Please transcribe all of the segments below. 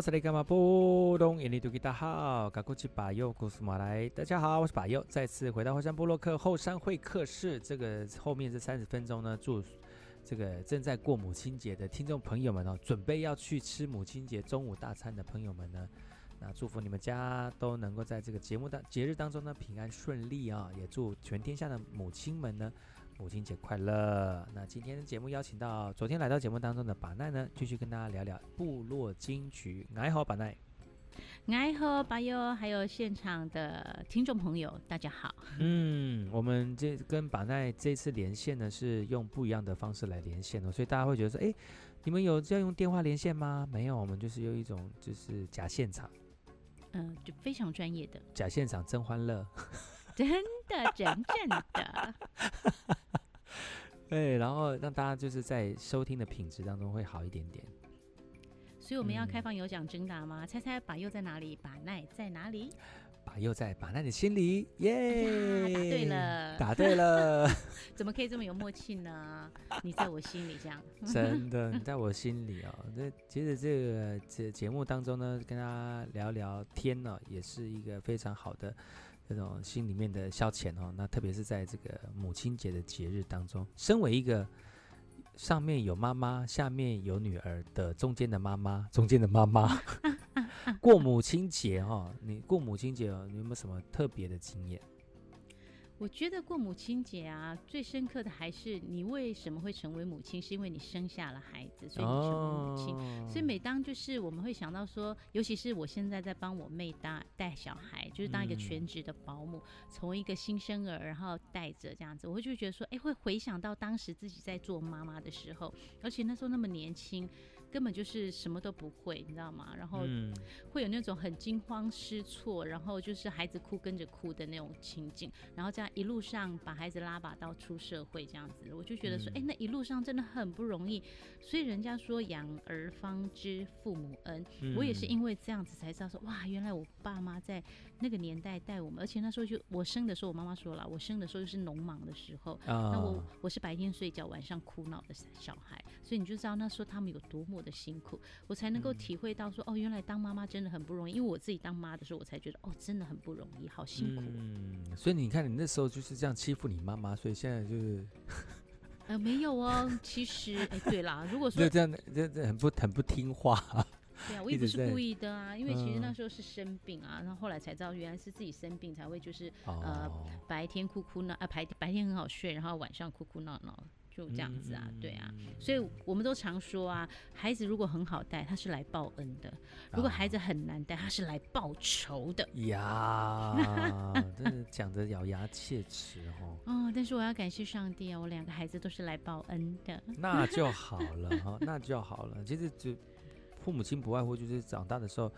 好，这里干嘛不懂印尼多吉大号，嘎古吉巴尤古斯马来，大家好，我是巴佑，再次回到后山部落克后山会客室。这个后面这三十分钟呢，祝这个正在过母亲节的听众朋友们哦，准备要去吃母亲节中午大餐的朋友们呢，那祝福你们家都能够在这个节目当节日当中呢平安顺利啊，也祝全天下的母亲们呢。母亲节快乐！那今天的节目邀请到昨天来到节目当中的把奈呢，继续跟大家聊聊部落金曲。爱好把奈，爱好巴佑，还有现场的听众朋友，大家好。嗯，我们这跟把奈。这次连线呢，是用不一样的方式来连线的，所以大家会觉得说，哎，你们有要用电话连线吗？没有，我们就是用一种就是假现场，嗯、就非常专业的假现场，真欢乐。真的，真正的，对，然后让大家就是在收听的品质当中会好一点点。所以我们要开放有奖征答吗？嗯、猜猜把又在哪里？把奈在哪里？把又在把奈的心里，耶、yeah! 答对了，答对了，怎么可以这么有默契呢？你在我心里这样，真的，你在我心里哦。那其实这个这节目当中呢，跟大家聊聊天呢、哦，也是一个非常好的。这种心里面的消遣哦，那特别是在这个母亲节的节日当中，身为一个上面有妈妈、下面有女儿的中间的妈妈，中间的妈妈，过母亲节哈，你过母亲节哦，你有没有什么特别的经验？我觉得过母亲节啊，最深刻的还是你为什么会成为母亲，是因为你生下了孩子，所以你成为母亲。Oh. 所以每当就是我们会想到说，尤其是我现在在帮我妹带带小孩，就是当一个全职的保姆，从、嗯、一个新生儿然后带着这样子，我会就觉得说，哎，会回想到当时自己在做妈妈的时候，而且那时候那么年轻。根本就是什么都不会，你知道吗？然后会有那种很惊慌失措，然后就是孩子哭跟着哭的那种情景，然后这样一路上把孩子拉拔到出社会这样子，我就觉得说，哎、嗯，那一路上真的很不容易。所以人家说养儿方知父母恩，嗯、我也是因为这样子才知道说，哇，原来我爸妈在那个年代带我们，而且那时候就我生的时候，我妈妈说了，我生的时候就是农忙的时候，哦、那我我是白天睡觉，晚上哭闹的小孩，所以你就知道那时候他们有多么的辛苦，我才能够体会到说、嗯、哦，原来当妈妈真的很不容易。因为我自己当妈的时候，我才觉得哦，真的很不容易，好辛苦。嗯，所以你看，你那时候就是这样欺负你妈妈，所以现在就是呃没有哦。其实哎，对啦，如果 说这样，这这很不很不听话。对啊，我也不是故意的啊，因为其实那时候是生病啊，然后后来才知道原来是自己生病才会就是、哦、呃白天哭哭闹啊，白白天很好睡，然后晚上哭哭闹闹。就这样子啊，嗯、对啊，所以我们都常说啊，孩子如果很好带，他是来报恩的；如果孩子很难带，他是来报仇的。呀，真的讲的咬牙切齿哦。哦，但是我要感谢上帝啊，我两个孩子都是来报恩的。那就好了哈，那就好了。其实就父母亲不外乎就是长大的时候，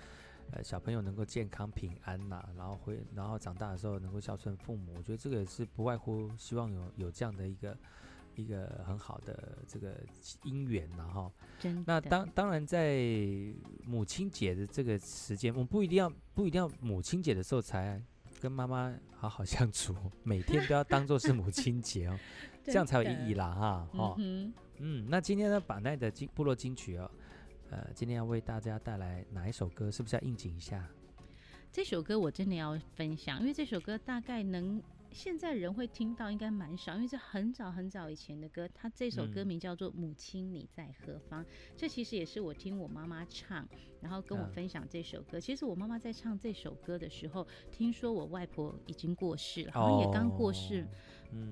呃，小朋友能够健康平安呐、然后会，然后长大的时候能够孝顺父母。我觉得这个是不外乎希望有有这样的一个。一个很好的这个姻缘然后那当当然在母亲节的这个时间，我们不一定要不一定要母亲节的时候才跟妈妈好好相处，每天都要当做是母亲节哦，这样才有意义啦哈哦嗯，嗯，那今天呢，把奈的金部落金曲哦，呃，今天要为大家带来哪一首歌？是不是要应景一下？这首歌我真的要分享，因为这首歌大概能。现在人会听到应该蛮少，因为这很早很早以前的歌。它这首歌名叫做《母亲你在何方》，嗯，这其实也是我听我妈妈唱，然后跟我分享这首歌。嗯、其实我妈妈在唱这首歌的时候，听说我外婆已经过世了，好像也刚过世，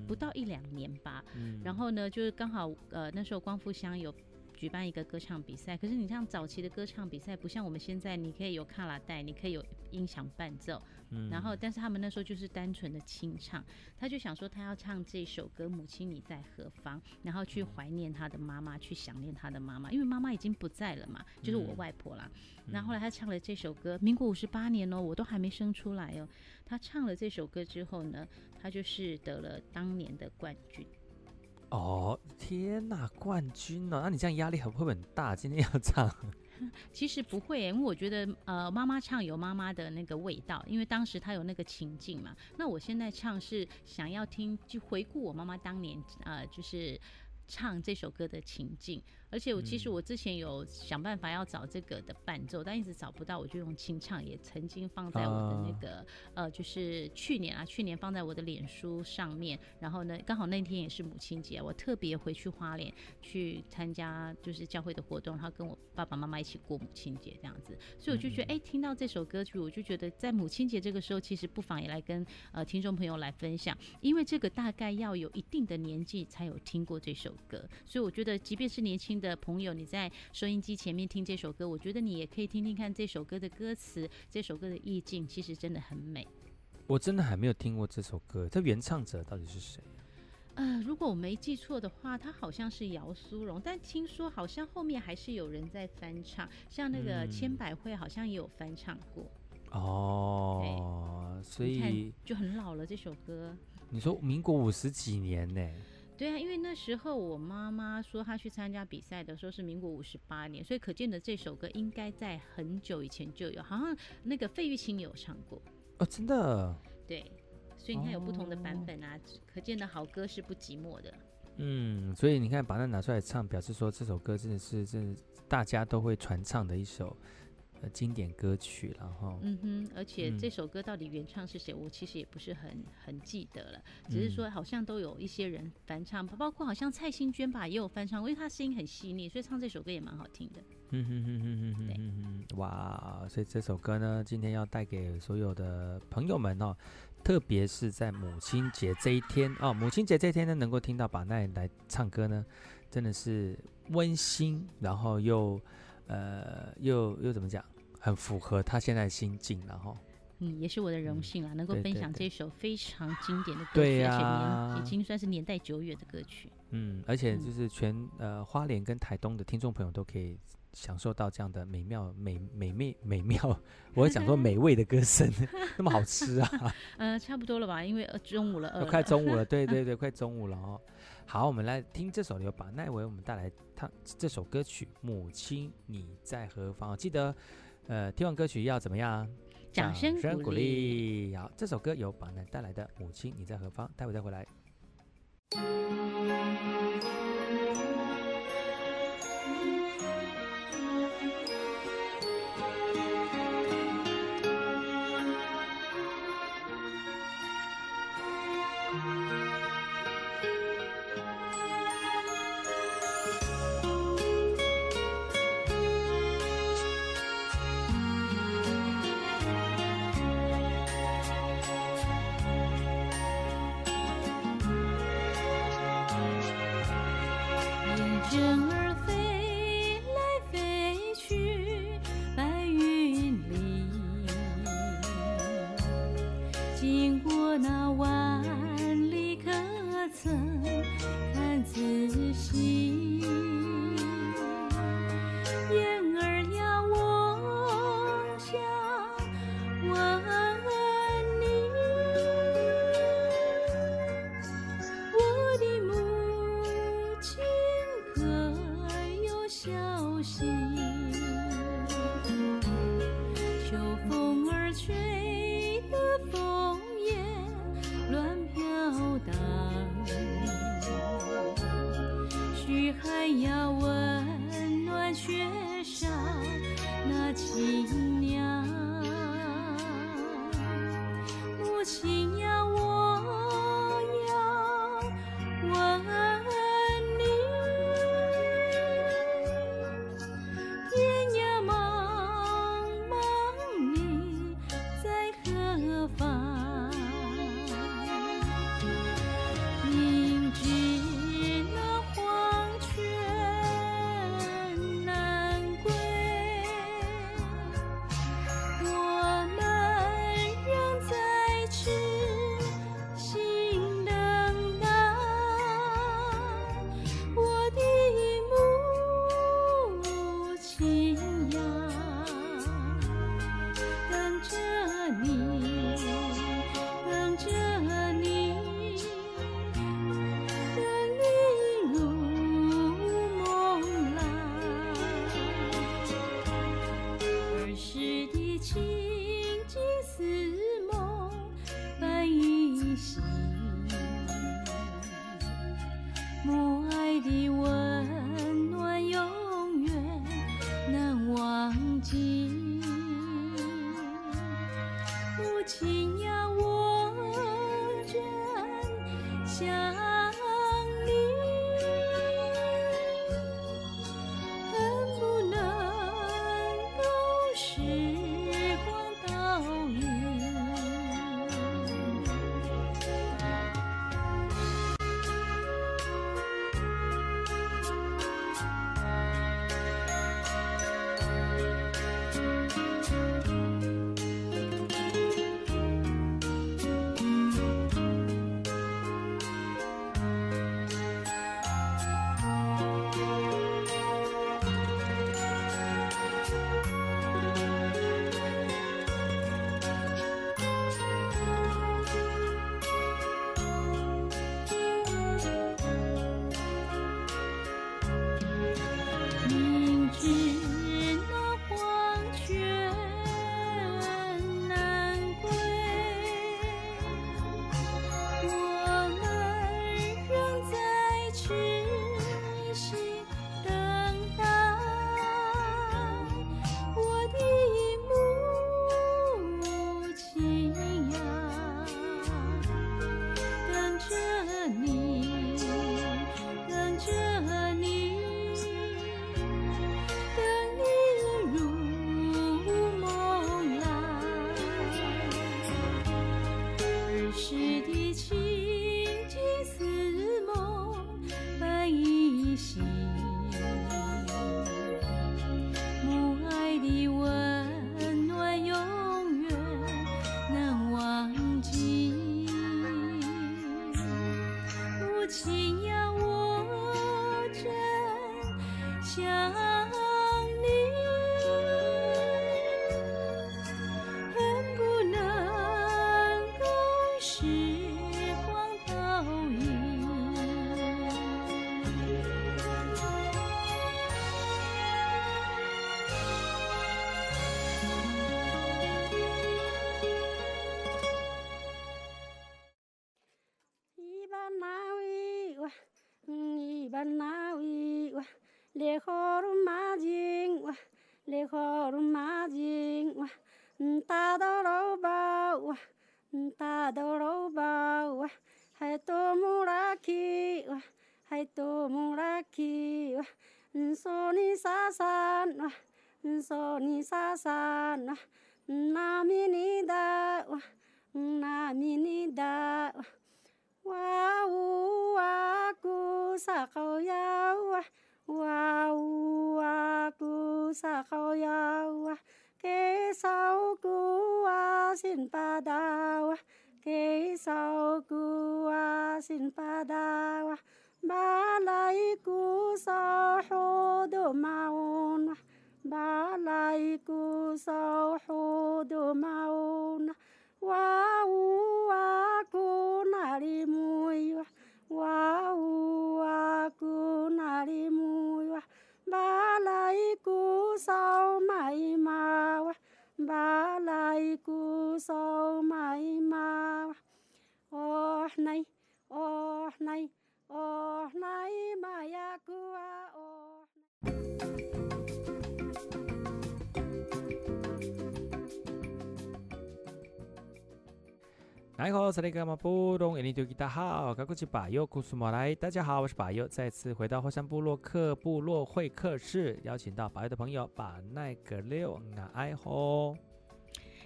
不到一两年吧。嗯、然后呢，就是刚好呃那时候光复乡有。举办一个歌唱比赛。可是你像早期的歌唱比赛，不像我们现在，你可以有卡拉带，你可以有音响伴奏。嗯，然后，但是他们那时候就是单纯的清唱，他就想说他要唱这首歌《母亲你在何方》，然后去怀念他的妈妈，去想念他的妈妈，因为妈妈已经不在了嘛，就是我外婆啦。然后后来他唱了这首歌，民国五十八年哦，我都还没生出来哦。他唱了这首歌之后呢，他就是得了当年的冠军。哦，天呐，冠军哦！那你这样压力很会不会很大？今天要唱。其实不会，因为我觉得，呃，妈妈唱有妈妈的那个味道，因为当时她有那个情境嘛。那我现在唱是想要听，就回顾我妈妈当年，呃，就是唱这首歌的情境。而且我其实我之前有想办法要找这个的伴奏，但一直找不到，我就用清唱，也曾经放在我的那个呃，就是去年啊，去年放在我的脸书上面。然后呢，刚好那天也是母亲节，我特别回去花莲去参加就是教会的活动，然后跟我爸爸妈妈一起过母亲节这样子。所以我就觉得，哎，听到这首歌曲，我就觉得在母亲节这个时候，其实不妨也来跟呃听众朋友来分享，因为这个大概要有一定的年纪才有听过这首歌，所以我觉得即便是年轻的朋友，你在收音机前面听这首歌，我觉得你也可以听听看这首歌的歌词，这首歌的意境，其实真的很美。我真的还没有听过这首歌，这原唱者到底是谁？呃，如果我没记错的话，他好像是姚苏荣，但听说好像后面还是有人在翻唱，像那个千百惠好像也有翻唱过。嗯、哦，所以就很老了这首歌。你说民国五十几年呢？对啊，因为那时候我妈妈说她去参加比赛的时候是民国五十八年，所以可见的这首歌应该在很久以前就有，好像那个费玉清有唱过哦，真的。对，所以你看有不同的版本啊，哦、可见的好歌是不寂寞的。嗯，所以你看把它拿出来唱，表示说这首歌真的是真的大家都会传唱的一首。经典歌曲，然后嗯哼，而且这首歌到底原唱是谁，嗯、我其实也不是很很记得了，只是说好像都有一些人翻唱，包括好像蔡幸娟吧也有翻唱，因为她声音很细腻，所以唱这首歌也蛮好听的。嗯哼哼哼哼哼，对，哇，所以这首歌呢，今天要带给所有的朋友们哦，特别是在母亲节这一天哦，母亲节这一天呢，能够听到把奈来唱歌呢，真的是温馨，然后又。呃，又又怎么讲？很符合他现在的心境，然后，嗯，也是我的荣幸啊，嗯、能够分享这首非常经典的歌曲，对啊、而且年已经算是年代久远的歌曲。嗯，而且就是全、嗯、呃花莲跟台东的听众朋友都可以享受到这样的美妙、美美美美妙，我会讲说美味的歌声，那么好吃啊！呃，差不多了吧？因为中午了，了快中午了，对对对，快中午了哦。好，我们来听这首由把奈为我们带来他这首歌曲《母亲你在何方》。记得，呃，听完歌曲要怎么样？掌声鼓励。好，这首歌由榜南带来的《母亲你在何方》，待会再回来。的我。是。嗯，大豆肉包哇，嗯，大豆肉包哇，还多木拉起哇，还多木拉起哇，嗯，索尼萨萨哇，嗯，索尼萨萨哇，嗯，那米尼达哇，嗯，那米尼达哇，哇呜哇咕萨口呀哇。哇呜哇咕萨口呀哇，给扫咕哇辛巴达哇，给扫咕哇辛巴达哇，巴来咕扫呼嘟玛乌哇，巴来咕扫呼嘟你好，这里是马布隆，印尼多吉达好，高古吉巴尤古苏马来，大家好，我是巴尤，再次回到火山部落克部落会客室，邀请到巴尤的朋友把奈格六，我爱吼，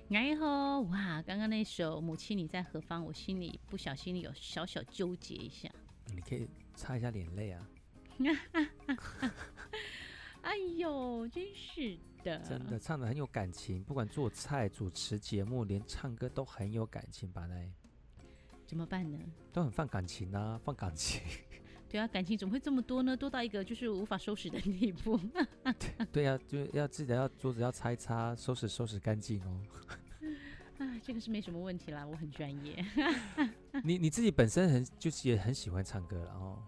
爱吼，哇，刚刚那首母亲你在何方，我心里不小心有小小纠结一下，你可以擦一下眼泪啊，哎呦，真是的。真的唱的很有感情，不管做菜、主持节目，连唱歌都很有感情吧？那怎么办呢？都很放感情啊，放感情。对啊，感情怎么会这么多呢？多到一个就是无法收拾的地步。对，对啊，就要记得要桌子要擦一擦，收拾收拾干净哦。啊，这个是没什么问题啦，我很专业。你你自己本身很就是也很喜欢唱歌了哦。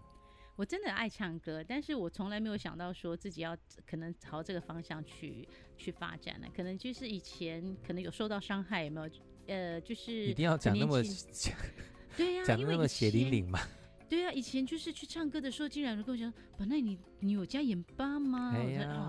我真的爱唱歌，但是我从来没有想到说自己要可能朝这个方向去去发展呢。可能就是以前可能有受到伤害，有没有？呃，就是一定要讲那么，对呀、啊，讲那么血淋淋嘛。对啊，以前就是去唱歌的时候，竟然跟我讲，本来你你有加盐巴吗？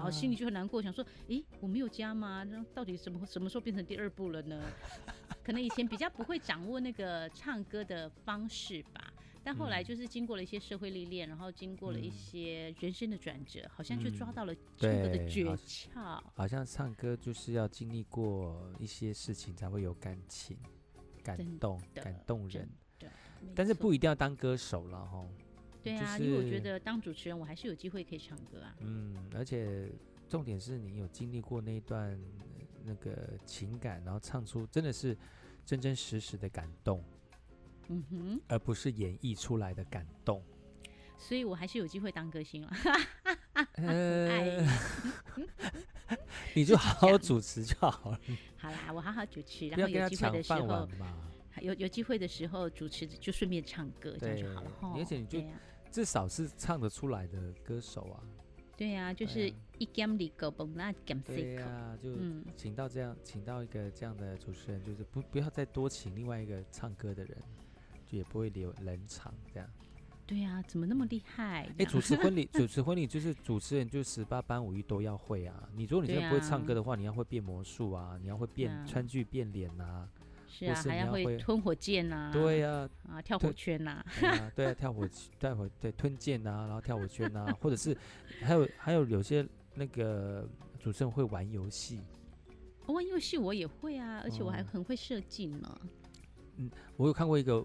哦，心里就很难过，想说，诶，我没有加吗？那到底什么什么时候变成第二步了呢？可能以前比较不会掌握那个唱歌的方式吧。但后来就是经过了一些社会历练，然后经过了一些人生的转折，好像就抓到了唱歌的诀窍。好像唱歌就是要经历过一些事情才会有感情、感动、感动人。对，但是不一定要当歌手了哈。对啊，因为我觉得当主持人，我还是有机会可以唱歌啊。嗯，而且重点是你有经历过那段那个情感，然后唱出真的是真真实实的感动。嗯哼，而不是演绎出来的感动，所以我还是有机会当歌星了。呃，你就好好主持就好了。好啦，我好好主持，然后有机会的时候，有有机会的时候主持就顺便唱歌，这样就好了。而且你就至少是唱得出来的歌手啊。对呀，就是一 game 里个蹦那 game 对呀，就请到这样，请到一个这样的主持人，就是不不要再多请另外一个唱歌的人。就也不会留冷场这样，对呀、啊，怎么那么厉害？哎、欸，主持婚礼，主持婚礼就是主持人，就十八般武艺都要会啊。你如果你真的不会唱歌的话，啊、你要会变魔术啊，你要会变、啊、川剧变脸呐、啊，是啊，是还要会吞火箭呐、啊，对呀，啊，跳火圈呐、啊啊，对啊，跳火，待会对吞剑呐，然后跳火圈呐，或者是还有还有有些那个主持人会玩游戏，玩游戏我也会啊，而且我还很会设计呢。嗯，我有看过一个。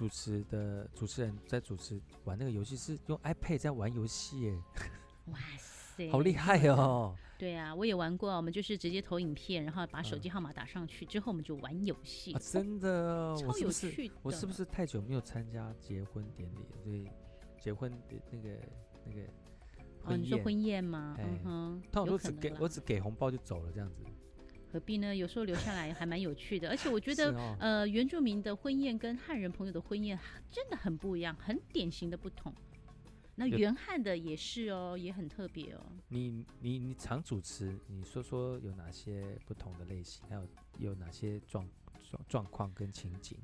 主持的主持人在主持玩那个游戏，是用 iPad 在玩游戏耶！哇塞，好厉害哦！对啊，我也玩过。我们就是直接投影片，然后把手机号码打上去，之后我们就玩游戏。真的，超有趣的。我是不是太久没有参加结婚典礼？所以结婚的那个那个哦，你说婚宴吗？嗯哼，通常我只给我只给红包就走了这样子。何必呢？有时候留下来还蛮有趣的，而且我觉得，哦、呃，原住民的婚宴跟汉人朋友的婚宴真的很不一样，很典型的不同。那原汉的也是哦，也很特别哦。你你你常主持，你说说有哪些不同的类型，还有有哪些状状状况跟情景？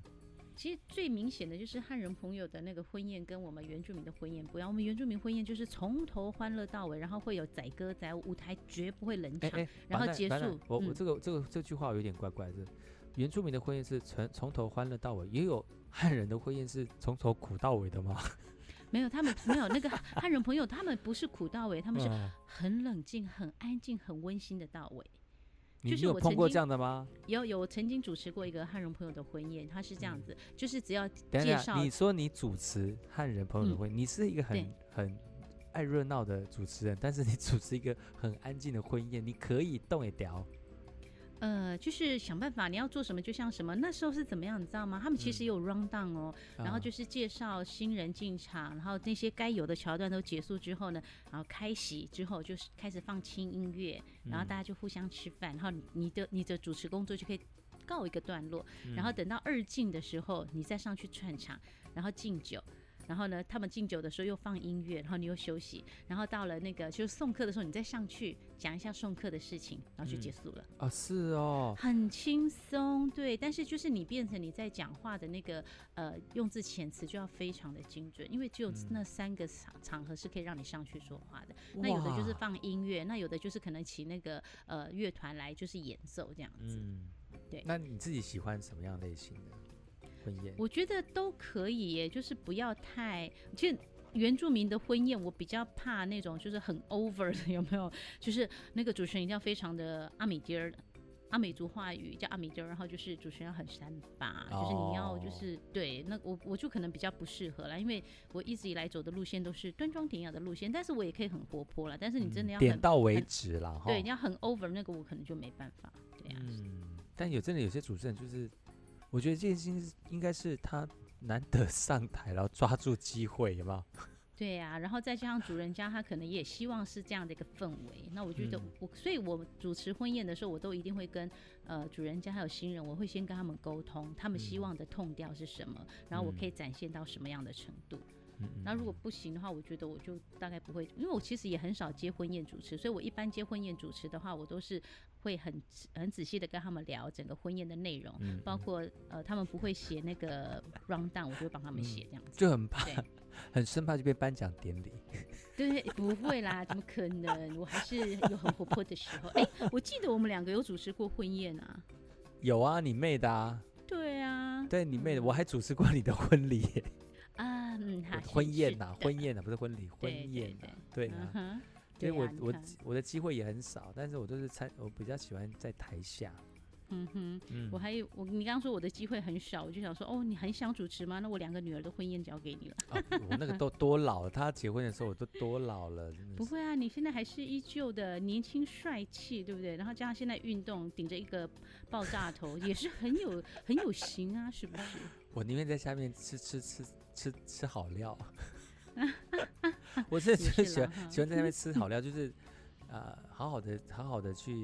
其实最明显的就是汉人朋友的那个婚宴跟我们原住民的婚宴不一样。我们原住民婚宴就是从头欢乐到尾，然后会有载歌载舞，舞台绝不会冷场，欸欸然后结束。我我这个这个这句话有点怪怪的。原住民的婚宴是从从头欢乐到尾，也有汉人的婚宴是从头苦到尾的吗？没有，他们没有那个汉人朋友，他们不是苦到尾，他们是很冷静、很安静、很温馨的到尾。就是我有碰过这样的吗？有有，我曾经主持过一个汉人朋友的婚宴，他是这样子，嗯、就是只要介绍。你说你主持汉人朋友的婚宴，嗯、你是一个很很爱热闹的主持人，但是你主持一个很安静的婚宴，你可以动一条。呃，就是想办法，你要做什么就像什么。那时候是怎么样，你知道吗？他们其实也有 run down 哦，嗯、然后就是介绍新人进场，然后那些该有的桥段都结束之后呢，然后开席之后就是开始放轻音乐，然后大家就互相吃饭，然后你的你的主持工作就可以告一个段落，然后等到二进的时候，你再上去串场，然后敬酒。然后呢，他们敬酒的时候又放音乐，然后你又休息，然后到了那个就是送客的时候，你再上去讲一下送客的事情，然后就结束了。啊、嗯哦，是哦，很轻松，对。但是就是你变成你在讲话的那个呃用字遣词就要非常的精准，因为只有那三个场场合是可以让你上去说话的。嗯、那有的就是放音乐，那有的就是可能请那个呃乐团来就是演奏这样子。嗯，对。那你自己喜欢什么样类型的？我觉得都可以耶，就是不要太。其实原住民的婚宴，我比较怕那种就是很 over 的，有没有？就是那个主持人一定要非常的阿美爹儿，阿美族话语叫阿美爹儿，然后就是主持人要很三八，就是你要就是对。那我我就可能比较不适合了，因为我一直以来走的路线都是端庄典雅的路线，但是我也可以很活泼了。但是你真的要、嗯、点到为止了，对，你要很 over 那个，我可能就没办法。对呀、啊，嗯，但有真的有些主持人就是。我觉得这件事情应该是他难得上台，然后抓住机会，有没有？对呀、啊，然后再加上主人家，他可能也希望是这样的一个氛围。那我觉得我，所以我主持婚宴的时候，我都一定会跟呃主人家还有新人，我会先跟他们沟通，他们希望的 tone 调是什么，然后我可以展现到什么样的程度。那如果不行的话，我觉得我就大概不会，因为我其实也很少接婚宴主持，所以我一般接婚宴主持的话，我都是会很很仔细的跟他们聊整个婚宴的内容，包括呃他们不会写那个 rundown，我就会帮他们写这样子，就很怕，很生怕就被颁奖典礼。对，不会啦，怎么可能？我还是有很活泼的时候。哎，我记得我们两个有主持过婚宴啊。有啊，你妹的啊。对啊。对你妹的，我还主持过你的婚礼。啊，嗯，好婚宴呐，婚宴呐，不是婚礼，婚宴呐。对啊。所以我我我的机会也很少，但是我都是参，我比较喜欢在台下。嗯哼，嗯我还有我，你刚刚说我的机会很少，我就想说，哦，你很想主持吗？那我两个女儿的婚宴交给你了。哦、我那个都 多老了，她结婚的时候我都多老了。不会啊，你现在还是依旧的年轻帅气，对不对？然后加上现在运动，顶着一个爆炸头，也是很有很有型啊，是不是？我宁愿在下面吃吃吃吃吃好料。我是就是喜欢喜欢在那边吃好料，就是呃，好好的好好的去。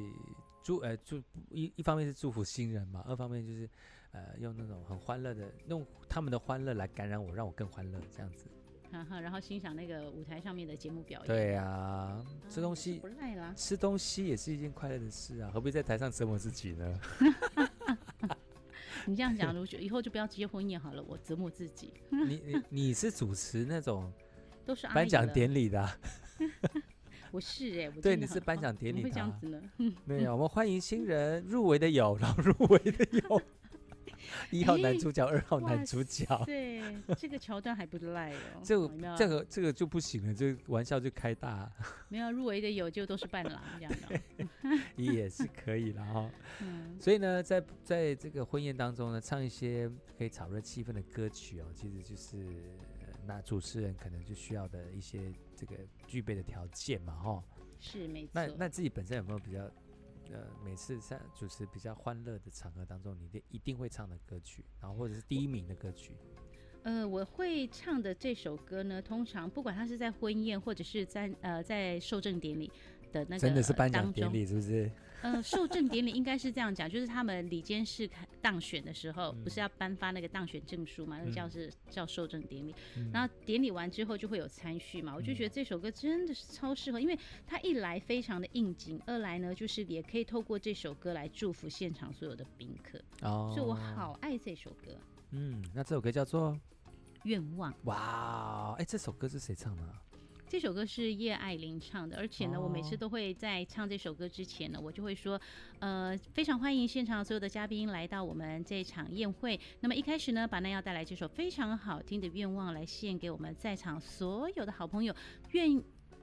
祝呃祝一一方面是祝福新人嘛，二方面就是呃用那种很欢乐的，用他们的欢乐来感染我，让我更欢乐这样子。哈哈，然后欣赏那个舞台上面的节目表演。对啊，吃东西不赖啦，吃东西也是一件快乐的事啊，何必在台上折磨自己呢？你这样讲，如果以后就不要结婚宴好了，我折磨自己。你你你是主持那种 都是颁奖典礼的啊。我是哎、欸，对，你是颁奖典礼的，会这样子呢？没有，我们欢迎新人入围的有，然后入围的有，一号男主角，二号男主角，对，这个桥段还不赖哦。这个这个这个就不行了，这个玩笑就开大。没有入围的有，就都是伴郎这样的，也是可以了哈。嗯，所以呢，在在这个婚宴当中呢，唱一些可以炒热气氛的歌曲哦，其实就是。那主持人可能就需要的一些这个具备的条件嘛，哈，是没错。那那自己本身有没有比较，呃，每次在主持比较欢乐的场合当中，你一定会唱的歌曲，然后或者是第一名的歌曲？呃，我会唱的这首歌呢，通常不管他是在婚宴或者是在呃在受证典礼。的那个真的是颁奖典礼是不是？呃，受证典礼应该是这样讲，就是他们里监事当选的时候，嗯、不是要颁发那个当选证书嘛？那个叫是、嗯、叫受证典礼。嗯、然后典礼完之后就会有参序嘛。我就觉得这首歌真的是超适合，因为它一来非常的应景，二来呢就是也可以透过这首歌来祝福现场所有的宾客。哦，所以我好爱这首歌。嗯，那这首歌叫做《愿望》。哇，哎，这首歌是谁唱的？这首歌是叶爱玲唱的，而且呢，我每次都会在唱这首歌之前呢，我就会说，呃，非常欢迎现场所有的嘉宾来到我们这场宴会。那么一开始呢，把那要带来这首非常好听的《愿望》来献给我们在场所有的好朋友，愿。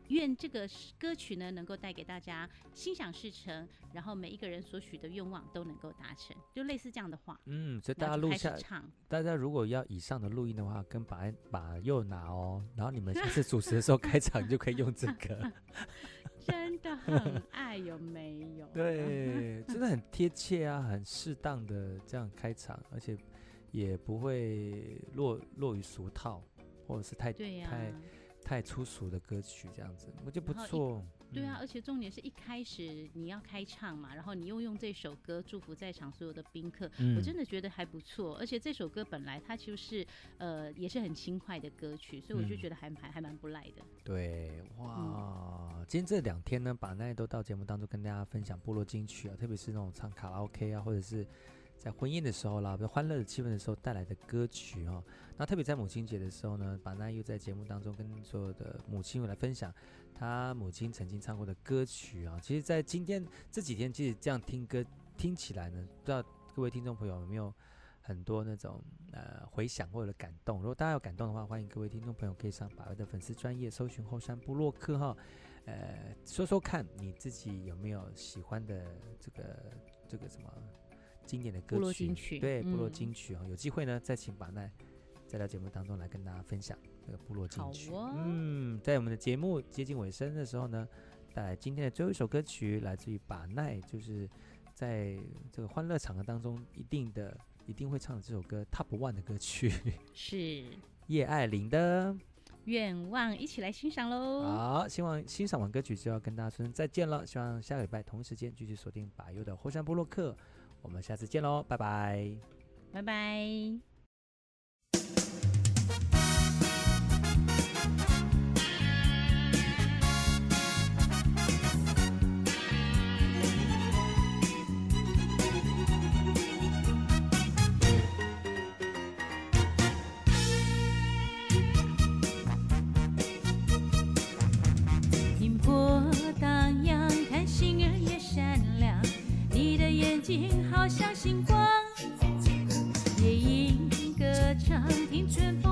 愿这个歌曲呢，能够带给大家心想事成，然后每一个人所许的愿望都能够达成，就类似这样的话。嗯，所以大家录下唱。大家如果要以上的录音的话，跟把把右拿哦，然后你们下次主持的时候开场就可以用这个。真的很爱，有没有？对，真的很贴切啊，很适当的这样开场，而且也不会落落于俗套，或者是太太。太粗俗的歌曲这样子，我觉得不错。对啊，而且重点是一开始你要开唱嘛，然后你又用这首歌祝福在场所有的宾客，嗯、我真的觉得还不错。而且这首歌本来它就是呃也是很轻快的歌曲，所以我就觉得还还还蛮不赖的。对，哇，嗯、今天这两天呢，巴奈都到节目当中跟大家分享部落金曲啊，特别是那种唱卡拉 OK 啊，或者是。在婚宴的时候啦，欢乐的气氛的时候带来的歌曲哦，那特别在母亲节的时候呢，把那又在节目当中跟所有的母亲们来分享他母亲曾经唱过的歌曲啊。其实，在今天这几天，其实这样听歌听起来呢，不知道各位听众朋友有没有很多那种呃回响或者感动？如果大家有感动的话，欢迎各位听众朋友可以上巴威的粉丝专业搜寻后山部落客哈，呃，说说看你自己有没有喜欢的这个这个什么。经典的歌曲，部落金曲对，部落金曲啊，嗯、有机会呢，再请把奈再到节目当中来跟大家分享这个部落金曲。哦、嗯，在我们的节目接近尾声的时候呢，带来今天的最后一首歌曲，来自于把奈，就是在这个欢乐场合当中一定的一定会唱的这首歌 Top One 的歌曲，是 叶爱玲的愿望，一起来欣赏喽。好，希望欣赏完歌曲就要跟大家说声再见了，希望下个礼拜同一时间继续锁定把优的后山部落客。我们下次见喽，拜拜，拜拜。睛好像星光，夜莺歌唱，听春风。